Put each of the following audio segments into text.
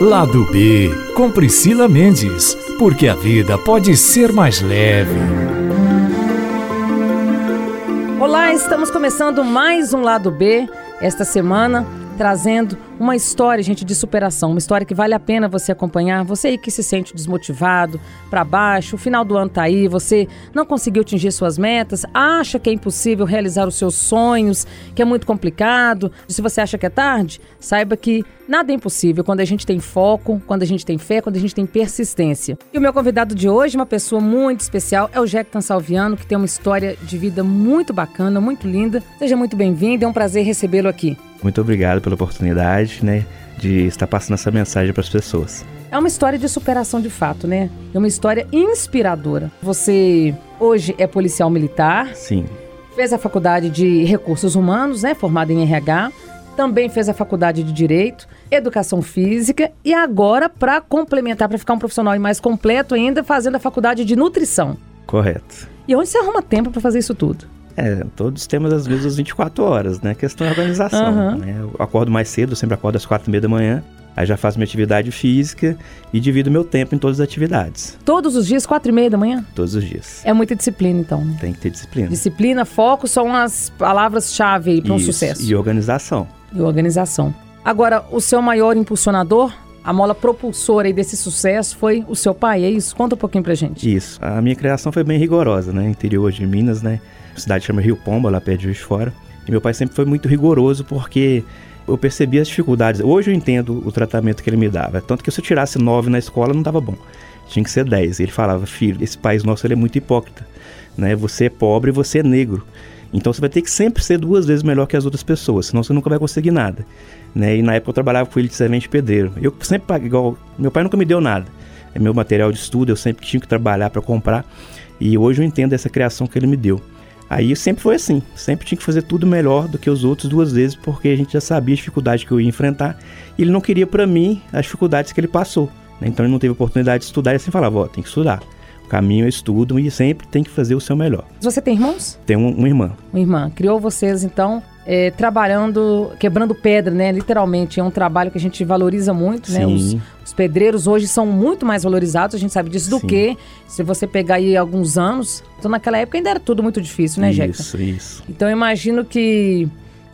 Lado B, com Priscila Mendes, porque a vida pode ser mais leve. Olá, estamos começando mais um Lado B esta semana, trazendo uma história, gente, de superação, uma história que vale a pena você acompanhar. Você aí que se sente desmotivado, para baixo, o final do ano tá aí, você não conseguiu atingir suas metas, acha que é impossível realizar os seus sonhos, que é muito complicado. Se você acha que é tarde, saiba que nada é impossível quando a gente tem foco, quando a gente tem fé, quando a gente tem persistência. E o meu convidado de hoje, uma pessoa muito especial, é o Jectan Salviano, que tem uma história de vida muito bacana, muito linda. Seja muito bem-vindo, é um prazer recebê-lo aqui. Muito obrigado pela oportunidade né, de estar passando essa mensagem para as pessoas. É uma história de superação de fato, né? É uma história inspiradora. Você hoje é policial militar. Sim. Fez a faculdade de recursos humanos, né? Formado em RH. Também fez a faculdade de direito, educação física e agora para complementar, para ficar um profissional mais completo ainda, fazendo a faculdade de nutrição. Correto. E onde você arruma tempo para fazer isso tudo? É, todos temos as mesmas 24 horas, né? A questão é organização. Uhum. Né? Eu acordo mais cedo, eu sempre acordo às 4 e meia da manhã. Aí já faço minha atividade física e divido meu tempo em todas as atividades. Todos os dias, quatro e meia da manhã? Todos os dias. É muita disciplina, então. Né? Tem que ter disciplina. Disciplina, foco são as palavras-chave para um sucesso. E organização. E organização. Agora, o seu maior impulsionador, a mola propulsora desse sucesso foi o seu pai, é isso? Conta um pouquinho pra gente. Isso. A minha criação foi bem rigorosa, né? Interior de Minas, né? cidade chama Rio Pomba, lá perto de Juiz Fora. E meu pai sempre foi muito rigoroso porque eu percebi as dificuldades. Hoje eu entendo o tratamento que ele me dava. Tanto que se eu tirasse 9 na escola não dava bom. Tinha que ser 10. Ele falava, filho, esse país nosso é muito hipócrita. Né? Você é pobre você é negro. Então você vai ter que sempre ser duas vezes melhor que as outras pessoas, senão você nunca vai conseguir nada. Né? E na época eu trabalhava com ele de servente pedreiro. Eu sempre igual. Meu pai nunca me deu nada. É meu material de estudo, eu sempre tinha que trabalhar para comprar. E hoje eu entendo essa criação que ele me deu. Aí sempre foi assim, sempre tinha que fazer tudo melhor do que os outros duas vezes, porque a gente já sabia a dificuldade que eu ia enfrentar. E ele não queria para mim as dificuldades que ele passou. Né? Então ele não teve oportunidade de estudar e assim falava, ó, tem que estudar. Caminho é estudo e sempre tem que fazer o seu melhor. Você tem irmãos? Tenho um, uma irmã. Uma irmã. Criou vocês, então, é, trabalhando, quebrando pedra, né? Literalmente, é um trabalho que a gente valoriza muito, né? Sim. né? Os, os, pedreiros hoje são muito mais valorizados, a gente sabe disso, do Sim. que se você pegar aí alguns anos. Então, naquela época ainda era tudo muito difícil, né, Jeca? Isso, isso. Então, eu imagino que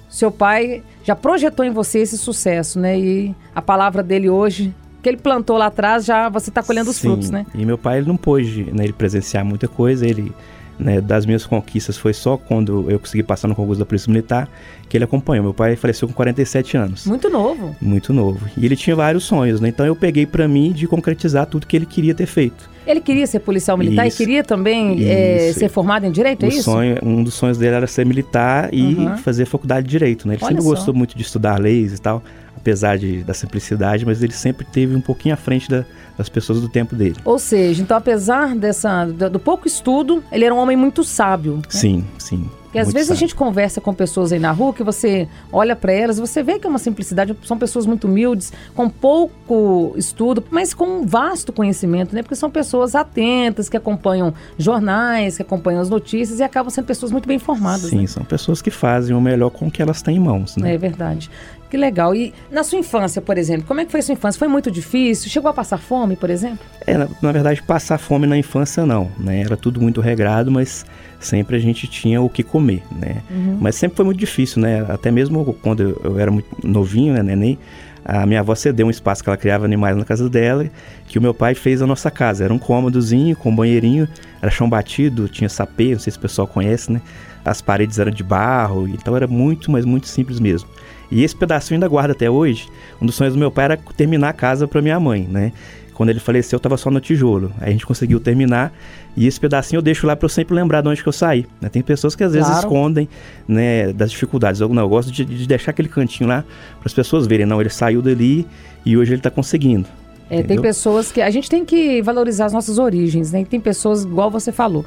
seu pai já projetou em você esse sucesso, né? E a palavra dele hoje que ele plantou lá atrás, já você está colhendo os frutos, né? E meu pai ele não pôde né, ele presenciar muita coisa, ele né, das minhas conquistas foi só quando eu consegui passar no concurso da Polícia Militar que ele acompanhou. Meu pai faleceu com 47 anos. Muito novo. Muito novo. E ele tinha vários sonhos, né? Então eu peguei para mim de concretizar tudo que ele queria ter feito. Ele queria ser policial militar isso, e queria também é, ser formado em direito, é isso? Sonho, um dos sonhos dele era ser militar e uhum. fazer faculdade de direito, né? Ele Olha sempre só. gostou muito de estudar leis e tal apesar de, da simplicidade, mas ele sempre teve um pouquinho à frente da, das pessoas do tempo dele. Ou seja, então apesar dessa do, pouco estudo, ele era um homem muito sábio. Né? Sim, sim. Porque às vezes sábio. a gente conversa com pessoas aí na rua que você olha para elas, você vê que é uma simplicidade, são pessoas muito humildes, com pouco estudo, mas com um vasto conhecimento, né? Porque são pessoas atentas, que acompanham jornais, que acompanham as notícias e acabam sendo pessoas muito bem informadas. Sim, né? são pessoas que fazem o melhor com o que elas têm em mãos, né? É verdade. Que legal. E na sua infância, por exemplo, como é que foi a sua infância? Foi muito difícil? Chegou a passar fome, por exemplo? É, na, na verdade, passar fome na infância não, né? Era tudo muito regrado, mas sempre a gente tinha o que comer, né? Uhum. Mas sempre foi muito difícil, né? Até mesmo quando eu era muito novinho, né, neném, a minha avó cedeu um espaço que ela criava animais na casa dela, que o meu pai fez a nossa casa. Era um cômodozinho com um banheirinho, era chão batido, tinha sapê, não sei se o pessoal conhece, né? As paredes eram de barro, então era muito, mas muito simples mesmo. E esse pedacinho ainda guarda até hoje. Um dos sonhos do meu pai era terminar a casa para minha mãe, né? Quando ele faleceu, eu tava só no tijolo. Aí a gente conseguiu terminar. E esse pedacinho eu deixo lá para eu sempre lembrar de onde que eu saí. Né? Tem pessoas que às vezes claro. escondem né, das dificuldades. Eu, não, eu gosto de, de deixar aquele cantinho lá para as pessoas verem. Não, ele saiu dali e hoje ele está conseguindo. É, tem pessoas que. A gente tem que valorizar as nossas origens, né? Tem pessoas, igual você falou,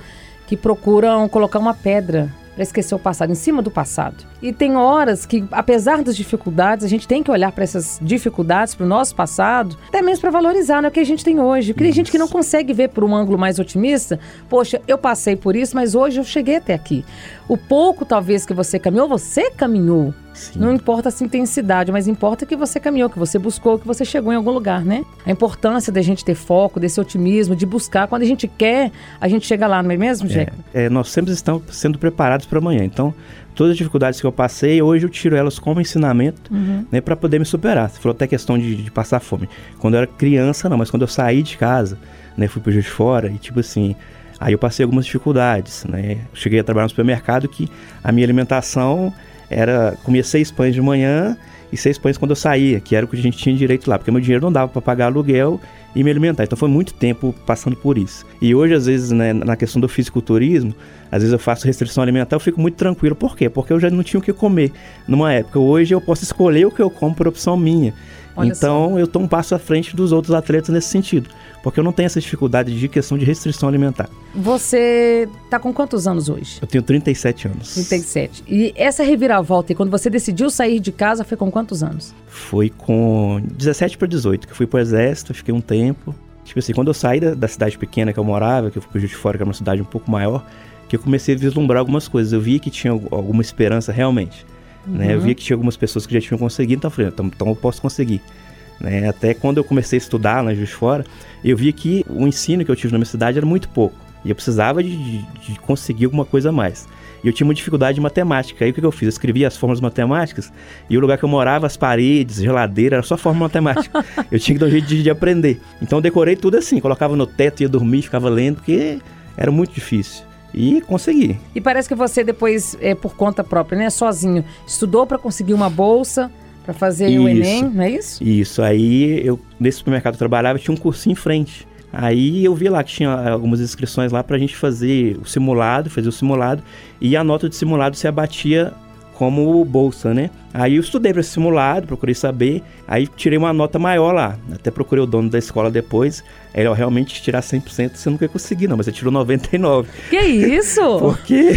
que procuram colocar uma pedra para esquecer o passado, em cima do passado. E tem horas que, apesar das dificuldades, a gente tem que olhar para essas dificuldades, para o nosso passado, até mesmo para valorizar né, o que a gente tem hoje. Porque tem gente que não consegue ver por um ângulo mais otimista. Poxa, eu passei por isso, mas hoje eu cheguei até aqui. O pouco, talvez, que você caminhou, você caminhou. Sim. Não importa a intensidade, mas importa que você caminhou, que você buscou, que você chegou em algum lugar, né? A importância da gente ter foco, desse otimismo, de buscar. Quando a gente quer, a gente chega lá, não é mesmo, Jack? É, é, nós sempre estamos sendo preparados para amanhã. Então, todas as dificuldades que eu passei, hoje eu tiro elas como ensinamento, Uhum. né, para poder me superar. Você falou até questão de, de passar fome. Quando eu era criança, não, mas quando eu saí de casa, né, fui pro Juiz de Fora e tipo assim, aí eu passei algumas dificuldades, né? Cheguei a trabalhar no supermercado que a minha alimentação era comia seis pães de manhã e seis pães quando eu saía, que era o que a gente tinha direito lá, porque meu dinheiro não dava para pagar aluguel e me alimentar. Então foi muito tempo passando por isso. E hoje, às vezes, né, na questão do fisiculturismo, às vezes eu faço restrição alimentar, eu fico muito tranquilo. Por quê? Porque eu já não tinha o que comer numa época. Hoje eu posso escolher o que eu como por opção minha. Olha então eu estou um passo à frente dos outros atletas nesse sentido. Porque eu não tenho essa dificuldade de questão de restrição alimentar. Você tá com quantos anos hoje? Eu tenho 37 anos. 37. E essa reviravolta, e quando você decidiu sair de casa, foi com quantos anos? Foi com 17 para 18 que fui pro exército, fiquei um tempo. Tipo assim, quando eu saí da, da cidade pequena que eu morava, que eu fui pro Juiz de Fora, que era uma cidade um pouco maior, que eu comecei a vislumbrar algumas coisas. Eu vi que tinha al- alguma esperança realmente. Né? Eu via que tinha algumas pessoas que já tinham conseguido, então eu falei, então, então eu posso conseguir. Né? Até quando eu comecei a estudar em Juiz Fora, eu vi que o ensino que eu tive na minha cidade era muito pouco. E eu precisava de, de- de conseguir alguma coisa a mais. E eu tinha uma dificuldade de matemática. Aí o que, que eu fiz? Eu escrevia as fórmulas matemáticas e o lugar que eu morava, as paredes, geladeira, era só fórmula matemática. eu tinha que dar um jeito de, de aprender. Então eu decorei tudo assim, colocava no teto, ia dormir, ficava lendo, porque era muito difícil. E consegui. E parece que você depois, é, por conta própria, né, sozinho, estudou para conseguir uma bolsa para fazer o Isso. Enem, não é isso? Isso, aí eu, nesse supermercado eu trabalhava, tinha um cursinho em frente. Aí eu vi lá que tinha algumas inscrições lá pra gente fazer o simulado, fazer o simulado, e a nota de simulado se abatia como bolsa, né? Aí eu estudei para esse simulado, procurei saber, aí tirei uma nota maior lá. Até procurei o dono da escola depois. Aí, ó, realmente tirar 100% você nunca ia conseguir, não, mas você tirou 99. Que isso? Porque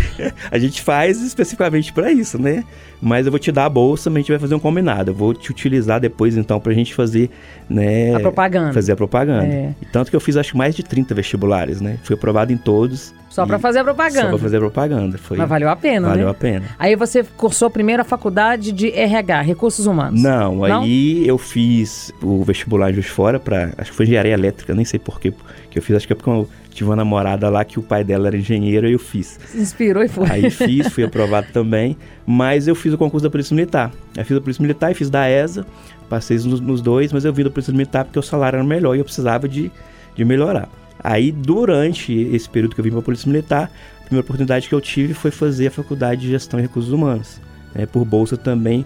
a gente faz especificamente para isso, né? Mas eu vou te dar a bolsa, mas a gente vai fazer um combinado. Eu vou te utilizar depois, então, pra gente fazer, né? A propaganda. Fazer a propaganda. É. Tanto que eu fiz, acho mais de 30 vestibulares, né? Fui aprovado em todos. Só para fazer a Só propaganda. pra fazer a propaganda. Foi, Mas valeu a pena, valeu né? a pena. Aí você cursou primeiro a faculdade de RH, Recursos Humanos. Não, Não? aí eu fiz o vestibular de Fora para, acho que foi engenharia elétrica, nem sei por quê que eu fiz, acho que é porque eu tive uma namorada lá que o pai dela era engenheiro e eu fiz. Se inspirou e foi. Aí fiz, fui aprovado também, mas eu fiz o concurso da Polícia Militar. Eu fiz a Polícia Militar e fiz da ESA, passei nos, nos dois, mas eu vim da Polícia Militar porque o salário era melhor e eu precisava de, de melhorar. Aí, durante esse período que eu vim para a Polícia Militar, a primeira oportunidade que eu tive foi fazer a Faculdade de Gestão e Recursos Humanos, né, por bolsa também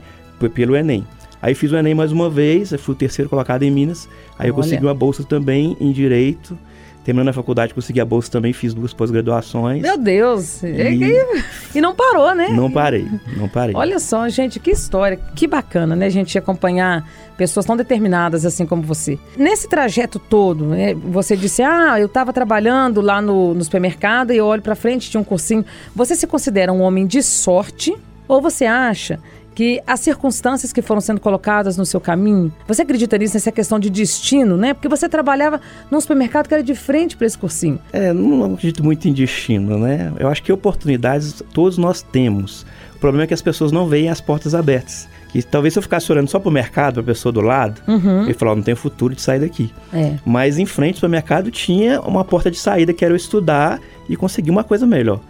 pelo Enem. Aí fiz o Enem mais uma vez, eu fui o terceiro colocado em Minas, aí eu Olha. consegui uma bolsa também em Direito, Terminando a faculdade, consegui a bolsa também, fiz duas pós-graduações. Meu Deus. E... E e não parou, né? não parei, não parei. Olha só, gente, que história, que bacana, né? Gente acompanhar pessoas tão determinadas assim como você. Nesse trajeto todo, né, você disse: Ah, eu estava trabalhando lá no, no supermercado e eu olho para frente, tinha um cursinho. Você se considera um homem de sorte ou você acha que as circunstâncias que foram sendo colocadas no seu caminho, você acredita nisso, nessa questão de destino, né? Porque você trabalhava num supermercado que era de frente para esse cursinho. É, não acredito muito em destino, né? Eu acho que oportunidades todos nós temos. O problema é que as pessoas não veem as portas abertas. Que talvez se eu ficasse olhando só pro mercado, pra pessoa do lado, Uhum. eu falar, "Ó, não tenho futuro de sair daqui. É. Mas em frente ao supermercado tinha uma porta de saída que era eu estudar e conseguir uma coisa melhor.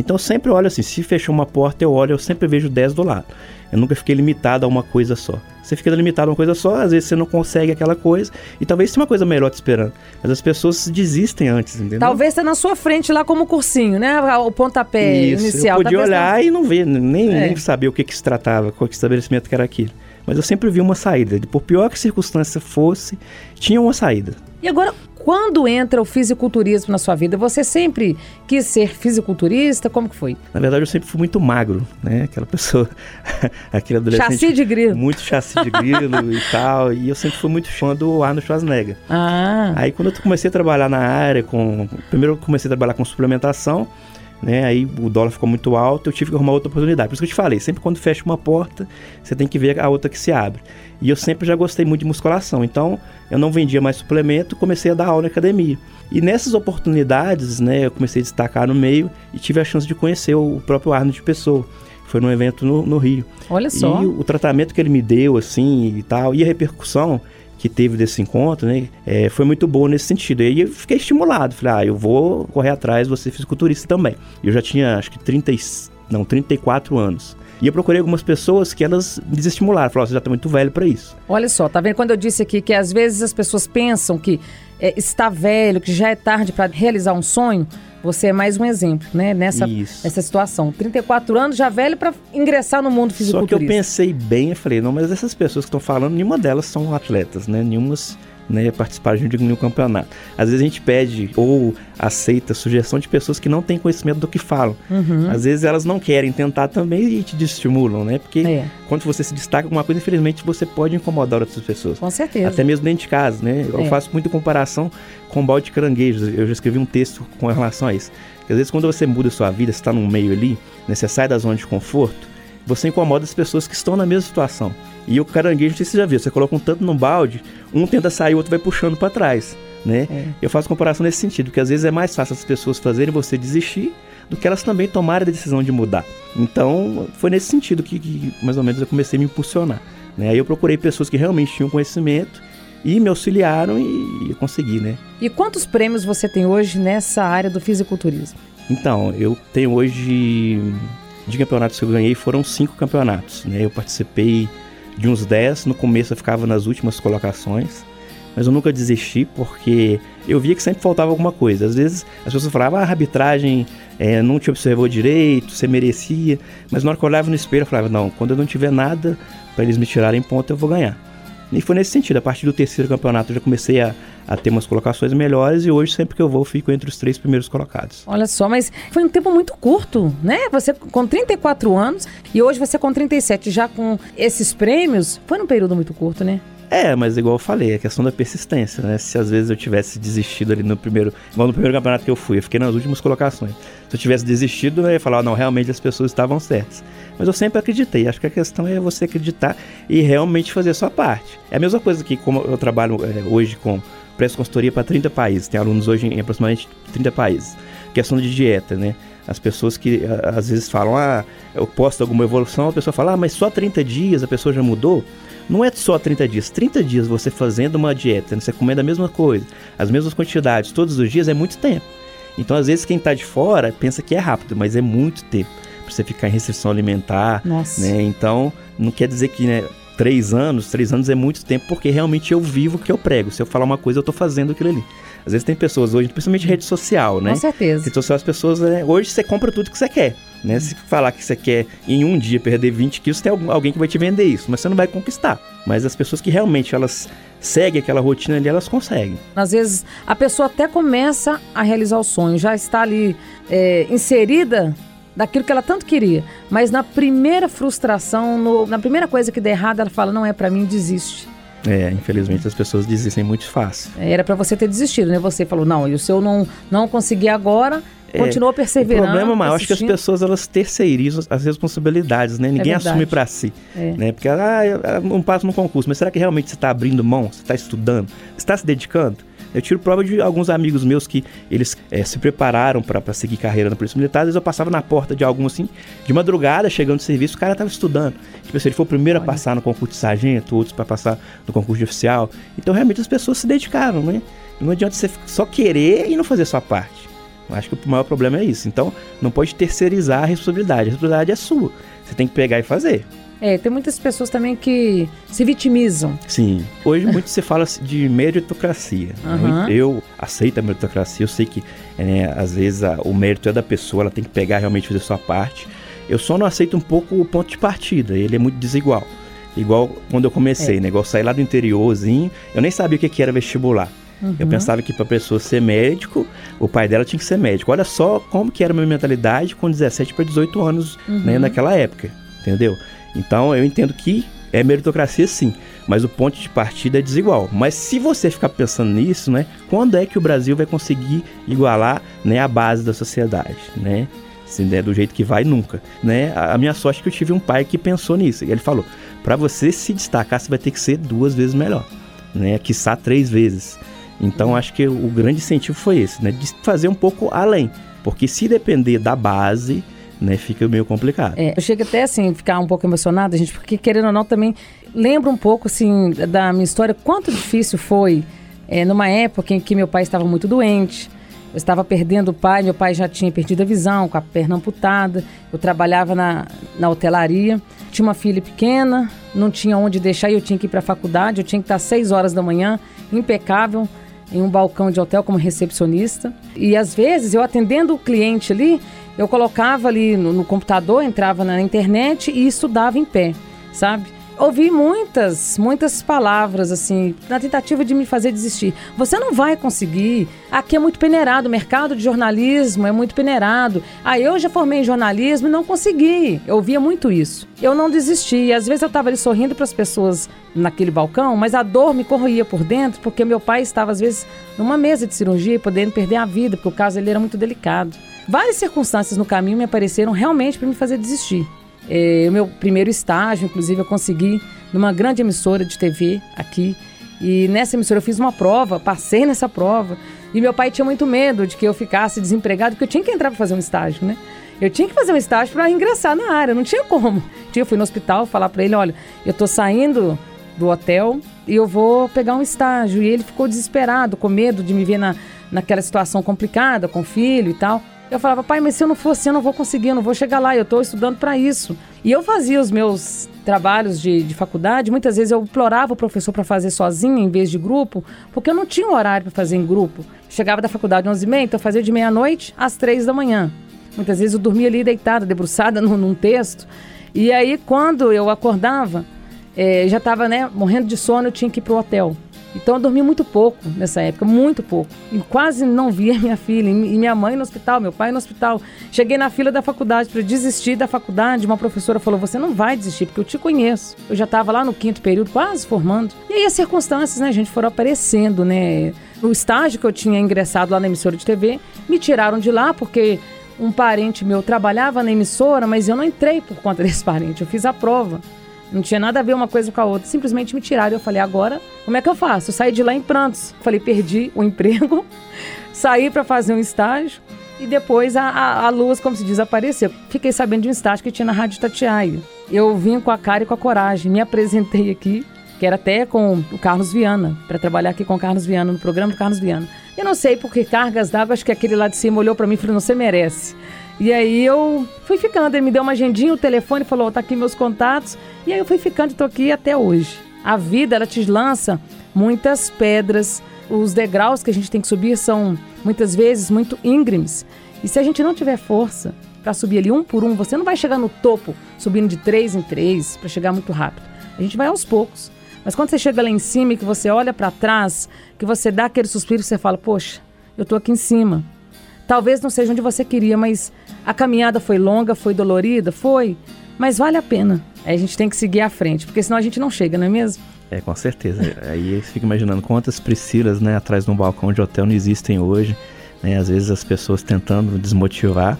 Então eu sempre olho assim, se fechou uma porta, eu olho, eu sempre vejo 10 do lado. Eu nunca fiquei limitado a uma coisa só. Você fica limitado a uma coisa só, às vezes você não consegue aquela coisa, e talvez tenha uma coisa melhor te esperando. Mas as pessoas desistem antes, entendeu? Talvez tá na sua frente lá como cursinho, né? O pontapé Isso, inicial. eu podia olhar e não ver, nem, É. nem saber o que, que se tratava, qual que estabelecimento que era aquilo. Mas eu sempre vi uma saída. Por pior que a circunstância fosse, tinha uma saída. E agora, quando entra o fisiculturismo na sua vida? Você sempre quis ser fisiculturista? Como que foi? Na verdade, eu sempre fui muito magro, né? Aquela pessoa, aquele adolescente. Chassi de grilo. Muito chassi de grilo e tal. E eu sempre fui muito fã do Arnold Schwarzenegger. Ah, Aí quando eu comecei a trabalhar na área com. Primeiro eu comecei a trabalhar com suplementação, né? Aí o dólar ficou muito alto, eu tive que arrumar outra oportunidade. Por isso que eu te falei, sempre quando fecha uma porta, você tem que ver a outra que se abre. E eu sempre já gostei muito de musculação, então eu não vendia mais suplemento, comecei a dar aula na academia. E nessas oportunidades, né, eu comecei a destacar no meio e tive a chance de conhecer o próprio Arnold de pessoa. Foi num evento no, no Rio. Olha só. E o, o tratamento que ele me deu, assim, e tal, e a repercussão que teve desse encontro, né, é, foi muito boa nesse sentido. E aí eu fiquei estimulado, falei, ah, eu vou correr atrás, você fisiculturista também. Eu já tinha, acho que 30, não, 34 anos. E eu procurei algumas pessoas que elas me desestimularam, falaram, você já está muito velho para isso. Olha só, tá vendo quando eu disse aqui que às vezes as pessoas pensam que é, está velho, que já é tarde para realizar um sonho, você é mais um exemplo, né? Nessa, nessa situação. 34 anos, já velho para ingressar no mundo fisiculturista. Só que eu pensei bem, eu falei, não, mas essas pessoas que estão falando, nenhuma delas são atletas, né? Nenhuma né, participar de um campeonato. Às vezes a gente pede ou aceita sugestão de pessoas que não têm conhecimento do que falam. Uhum. Às vezes elas não querem tentar também e te estimulam, né? Porque é. quando você se destaca com uma coisa, infelizmente você pode incomodar outras pessoas. Com certeza. Até mesmo dentro de casa, né? Eu é. faço muita comparação com o balde de caranguejos. Eu já escrevi um texto com relação a isso. Porque às vezes quando você muda a sua vida, você está num meio ali, né, você sai da zona de conforto, você incomoda as pessoas que estão na mesma situação. E o caranguejo, não sei se você já viu, você coloca um tanto no balde, um tenta sair, o outro vai puxando para trás, né? É. Eu faço comparação nesse sentido, porque às vezes é mais fácil as pessoas fazerem você desistir do que elas também tomarem a decisão de mudar. Então, foi nesse sentido que, que mais ou menos eu comecei a me impulsionar. Né? Aí eu procurei pessoas que realmente tinham conhecimento e me auxiliaram e, e consegui, né? E quantos prêmios você tem hoje nessa área do fisiculturismo? Então, eu tenho hoje de campeonatos que eu ganhei foram cinco campeonatos, né? Eu participei de uns 10. No começo eu ficava nas últimas colocações, mas eu nunca desisti porque eu via que sempre faltava alguma coisa. Às vezes as pessoas falavam, ah, a arbitragem é, não te observou direito, você merecia, mas na hora que eu olhava no espelho eu falava, não, quando eu não tiver nada para eles me tirarem ponto eu vou ganhar. E foi nesse sentido, a partir do terceiro campeonato eu já comecei a, a ter umas colocações melhores e hoje sempre que eu vou fico entre os três primeiros colocados. Olha só, mas foi um tempo muito curto, né? Você com 34 anos e hoje você com 37, já com esses prêmios, foi num período muito curto, né? É, mas igual eu falei, a questão da persistência, né? Se às vezes eu tivesse desistido ali no primeiro. No primeiro campeonato que eu fui, eu fiquei nas últimas colocações. Se eu tivesse desistido, eu ia falar, não, realmente as pessoas estavam certas. Mas eu sempre acreditei. Acho que a questão é você acreditar e realmente fazer a sua parte. É a mesma coisa que como eu trabalho é, hoje com presto consultoria para 30 países. Tem alunos hoje em aproximadamente 30 países. Questão de dieta, né? As pessoas que às vezes falam, ah, eu posto alguma evolução, a pessoa fala, ah, mas só 30 dias a pessoa já mudou. Não é só 30 dias. 30 dias você fazendo uma dieta, né? você comendo a mesma coisa, as mesmas quantidades todos os dias é muito tempo. Então, às vezes, quem está de fora pensa que é rápido, mas é muito tempo para você ficar em restrição alimentar. Nossa. Né? Então, não quer dizer que né, três anos, três anos é muito tempo, porque realmente eu vivo o que eu prego. Se eu falar uma coisa, eu estou fazendo aquilo ali. Às vezes tem pessoas hoje, principalmente rede social, né? Com certeza. Rede social, as pessoas, né? hoje você compra tudo que você quer. Né? Se falar que você quer em um dia perder 20 quilos, tem alguém que vai te vender isso, mas você não vai conquistar. Mas as pessoas que realmente elas seguem aquela rotina ali, elas conseguem. Às vezes a pessoa até começa a realizar o sonho, já está ali é, inserida daquilo que ela tanto queria. Mas na primeira frustração, no, na primeira coisa que der errado, ela fala: não é para mim, desiste. É, infelizmente as pessoas desistem muito fácil. Era para você ter desistido, né? Você falou: não, e o seu não, não consegui agora, é, continua perseverando. O problema maior, acho que as pessoas elas terceirizam as responsabilidades, né? Ninguém é assume para si. É. Né? Porque, ah, eu não passo no concurso, mas será que realmente você está abrindo mão? Você está estudando? Você está se dedicando? Eu tiro prova de alguns amigos meus que eles é, se prepararam para seguir carreira na Polícia Militar. Às vezes eu passava na porta de algum assim, de madrugada, chegando de serviço, o cara estava estudando. Tipo, se ele for o primeiro a passar no concurso de sargento, outros para passar no concurso de oficial. Então, realmente, as pessoas se dedicaram, né? Não adianta você só querer e não fazer sua parte. Eu acho que o maior problema é isso. Então, não pode terceirizar a responsabilidade. A responsabilidade é sua. Você tem que pegar e fazer. É, tem muitas pessoas também que se vitimizam. Sim. Hoje muito se fala de meritocracia. Uhum. Eu aceito a meritocracia, eu sei que é, às vezes a, o mérito é da pessoa, ela tem que pegar realmente fazer a sua parte. Eu só não aceito um pouco o ponto de partida, ele é muito desigual. Igual quando eu comecei, é. né? Igual sair lá do interiorzinho, eu nem sabia o que, que era vestibular. Uhum. Eu pensava que para a pessoa ser médico, o pai dela tinha que ser médico. Olha só como que era a minha mentalidade com 17 para 18 anos né, uhum. né, naquela época, entendeu? Então eu entendo que é meritocracia sim, mas o ponto de partida é desigual. Mas se você ficar pensando nisso, né, quando é que o Brasil vai conseguir igualar né, a base da sociedade, né? Se der do jeito que vai, nunca, né? A minha sorte é que eu tive um pai que pensou nisso. E ele falou: para você se destacar, você vai ter que ser duas vezes melhor, né? Quiçá três vezes. Então acho que o grande incentivo foi esse, né? De fazer um pouco além. Porque se depender da base, né, fica meio complicado. É, eu chego até assim, ficar um pouco emocionada, gente, porque querendo ou não também lembro um pouco assim da minha história, quanto difícil foi é, numa época em que meu pai estava muito doente. Eu estava perdendo o pai, meu pai já tinha perdido a visão, com a perna amputada. Eu trabalhava na, na hotelaria, tinha uma filha pequena, não tinha onde deixar e eu tinha que ir para a faculdade. Eu tinha que estar às 6 horas da manhã, impecável, em um balcão de hotel como recepcionista. E às vezes eu atendendo o cliente ali, eu colocava ali no, no computador, entrava na internet e estudava em pé, sabe? ouvi muitas, muitas palavras assim, na tentativa de me fazer desistir. Você não vai conseguir. Aqui é muito peneirado, o mercado de jornalismo é muito peneirado. Ah, eu já formei em jornalismo e não consegui. Eu ouvia muito isso. Eu não desisti. Às vezes eu estava ali sorrindo para as pessoas naquele balcão, mas a dor me corroía por dentro, porque meu pai estava às vezes numa mesa de cirurgia podendo perder a vida, porque o caso ele era muito delicado. Várias circunstâncias no caminho me apareceram realmente para me fazer desistir. É, o meu primeiro estágio, inclusive, eu consegui numa grande emissora de TV aqui. E nessa emissora eu fiz uma prova, passei nessa prova. E meu pai tinha muito medo de que eu ficasse desempregado, porque eu tinha que entrar para fazer um estágio, né? Eu tinha que fazer um estágio para ingressar na área, não tinha como. Eu fui no hospital falar para ele: olha, eu tô saindo do hotel e eu vou pegar um estágio. E ele ficou desesperado, com medo de me ver na, naquela situação complicada, com filho e tal. Eu falava, pai, mas se eu não for assim, eu não vou conseguir, eu não vou chegar lá, eu estou estudando para isso. E eu fazia os meus trabalhos de, de faculdade, muitas vezes eu implorava o professor para fazer sozinho em vez de grupo, porque eu não tinha um horário para fazer em grupo. Chegava da faculdade às 11h30, então eu fazia de meia-noite às 3 da manhã. Muitas vezes eu dormia ali deitada, debruçada num, num texto. E aí, quando eu acordava, é, já estava né, morrendo de sono, eu tinha que ir para o hotel. Então eu dormi muito pouco nessa época, muito pouco. E quase não via minha filha. E minha mãe no hospital, meu pai no hospital. Cheguei na fila da faculdade para desistir da faculdade. Uma professora falou: Você não vai desistir, porque eu te conheço. Eu já estava lá no quinto período, quase formando. E aí as circunstâncias, né, gente, foram aparecendo, né? O estágio que eu tinha ingressado lá na emissora de TV, me tiraram de lá porque um parente meu trabalhava na emissora, mas eu não entrei por conta desse parente. Eu fiz a prova. Não tinha nada a ver uma coisa com a outra. Simplesmente me tiraram. Eu falei, agora, como é que eu faço? Eu saí de lá em prantos. Falei, perdi o emprego, saí para fazer um estágio e depois a, a, a, luz, como se diz, apareceu. Fiquei sabendo de um estágio que tinha na Rádio Tatiaia. Eu vim com a cara e com a coragem, me apresentei aqui, que era até com o Carlos Viana, para trabalhar aqui com o Carlos Viana, no programa do Carlos Viana. Eu não sei porque cargas d'água, acho que aquele lá de cima olhou para mim e falou: não, você merece. E aí eu fui ficando, ele me deu uma agendinha, o telefone, falou, tá aqui meus contatos. E aí eu fui ficando tô aqui até hoje. A vida, ela te lança muitas pedras. Os degraus que a gente tem que subir são muitas vezes muito íngremes. E se a gente não tiver força para subir ali um por um, você não vai chegar no topo subindo de três em três para chegar muito rápido. A gente vai aos poucos. Mas quando você chega lá em cima e que você olha para trás, que você dá aquele suspiro, você fala: "Poxa, eu tô aqui em cima. Talvez não seja onde você queria, mas a caminhada foi longa, foi dolorida, foi, mas vale a pena. a gente tem que seguir à frente, porque senão a gente não chega, não é mesmo? É, com certeza. Aí você fica imaginando quantas Priscilas, né, atrás de um balcão de hotel não existem hoje. Né? Às vezes as pessoas tentando desmotivar,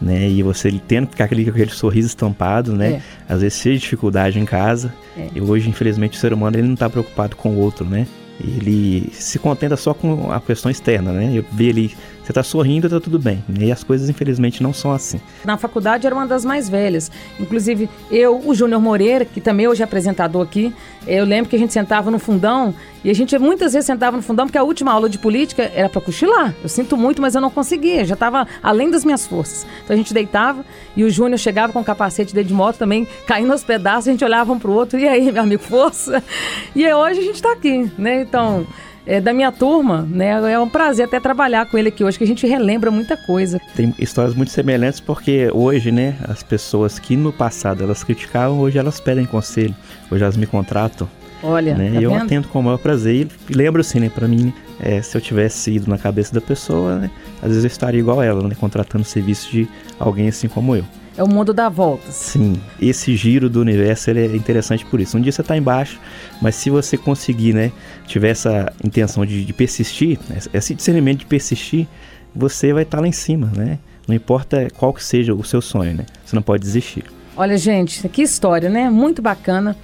né? E você tendo que ficar aquele, aquele sorriso estampado, né? É. Às vezes cheio de dificuldade em casa. É. E hoje, infelizmente, o ser humano ele não está preocupado com o outro, né? Ele se contenta só com a questão externa, né? Eu vi ele você está sorrindo, está tudo bem. E as coisas, infelizmente, não são assim. Na faculdade era uma das mais velhas. Inclusive, eu, o Júnior Moreira, que também hoje é apresentador aqui, eu lembro que a gente sentava no fundão e a gente muitas vezes sentava no fundão porque a última aula de política era para cochilar. Eu sinto muito, mas eu não conseguia, já estava além das minhas forças. Então a gente deitava e o Júnior chegava com o capacete dele de moto também, caindo aos pedaços, a gente olhava um pro outro, e aí, meu amigo, força. E hoje a gente está aqui, né? Então é, da minha turma, né? É um prazer até trabalhar com ele aqui hoje, que a gente relembra muita coisa. Tem histórias muito semelhantes porque hoje, né, as pessoas que no passado elas criticavam, hoje elas pedem conselho, hoje elas me contratam. Olha, né? Tá eu vendo? atendo com o maior prazer e lembro assim, né, para mim, é, se eu tivesse ido na cabeça da pessoa, né, às vezes eu estaria igual ela, né, contratando serviço de alguém assim como eu. É o mundo dá voltas. Sim, esse giro do universo é interessante por isso. Um dia você está embaixo, mas se você conseguir, né, tiver essa intenção de, de persistir, né, esse discernimento de persistir, você vai estar tá lá em cima, né? Não importa qual que seja o seu sonho, né? Você não pode desistir. Olha, gente, que história, né? Muito bacana.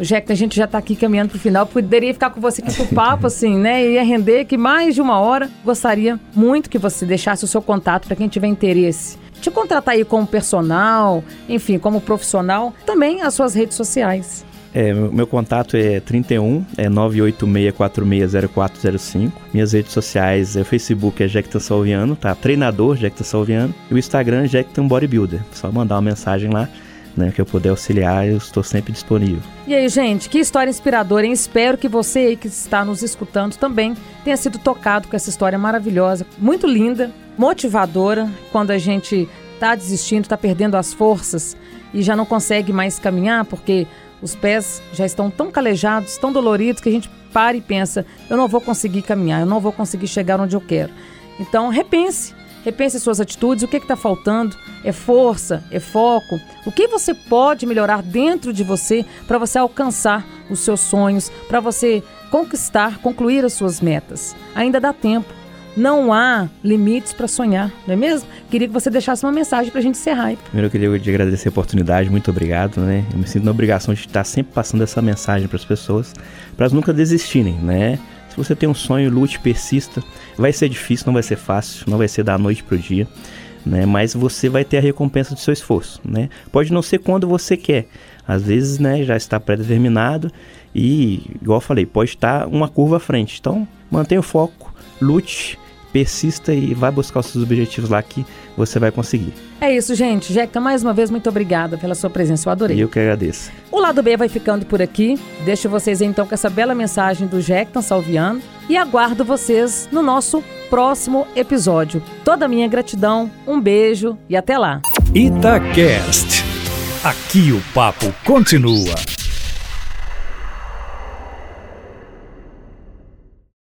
Já que a gente já está aqui caminhando para o final, poderia ficar com você aqui o papo, assim, né? Ia render que mais de uma hora. Gostaria muito que você deixasse o seu contato para quem tiver interesse te contratar aí como personal, enfim, como profissional, também as suas redes sociais. É, meu, contato é 31 é 986460405. Minhas redes sociais, é o Facebook é Jectan Salviano, tá? Treinador Jectan Salviano. E o Instagram é Jectan Bodybuilder. Só mandar uma mensagem lá. Né, que eu puder auxiliar, eu estou sempre disponível. E aí, gente, que história inspiradora, hein? Espero que você aí que está nos escutando também tenha sido tocado com essa história maravilhosa, muito linda, motivadora, quando a gente está desistindo, está perdendo as forças e já não consegue mais caminhar porque os pés já estão tão calejados, tão doloridos, que a gente para e pensa: eu não vou conseguir caminhar, eu não vou conseguir chegar onde eu quero. Então, repense. Repense suas atitudes, o que está faltando? É força? É foco? O que você pode melhorar dentro de você para você alcançar os seus sonhos, para você conquistar, concluir as suas metas? Ainda dá tempo. Não há limites para sonhar, não é mesmo? Queria que você deixasse uma mensagem para a gente encerrar. Aí. Primeiro eu queria te agradecer a oportunidade, muito obrigado, né? Eu me sinto na obrigação de estar sempre passando essa mensagem para as pessoas, para elas nunca desistirem, né? Se você tem um sonho, lute, persista. Vai ser difícil, não vai ser fácil, não vai ser da noite pro dia, né? Mas você vai ter a recompensa do seu esforço, né? Pode não ser quando você quer. Às vezes, né, já está pré-determinado e, igual eu falei, pode estar uma curva à frente. Então, mantenha o foco, lute, persista e vai buscar os seus objetivos lá que você vai conseguir. É isso, gente. Jeca, mais uma vez, muito obrigada pela sua presença. Eu adorei. Eu que agradeço. O lado B vai ficando por aqui. Deixo vocês então com essa bela mensagem do Jectan Salviano e aguardo vocês no nosso próximo episódio. Toda a minha gratidão, um beijo e até lá. Itacast. Aqui o papo continua.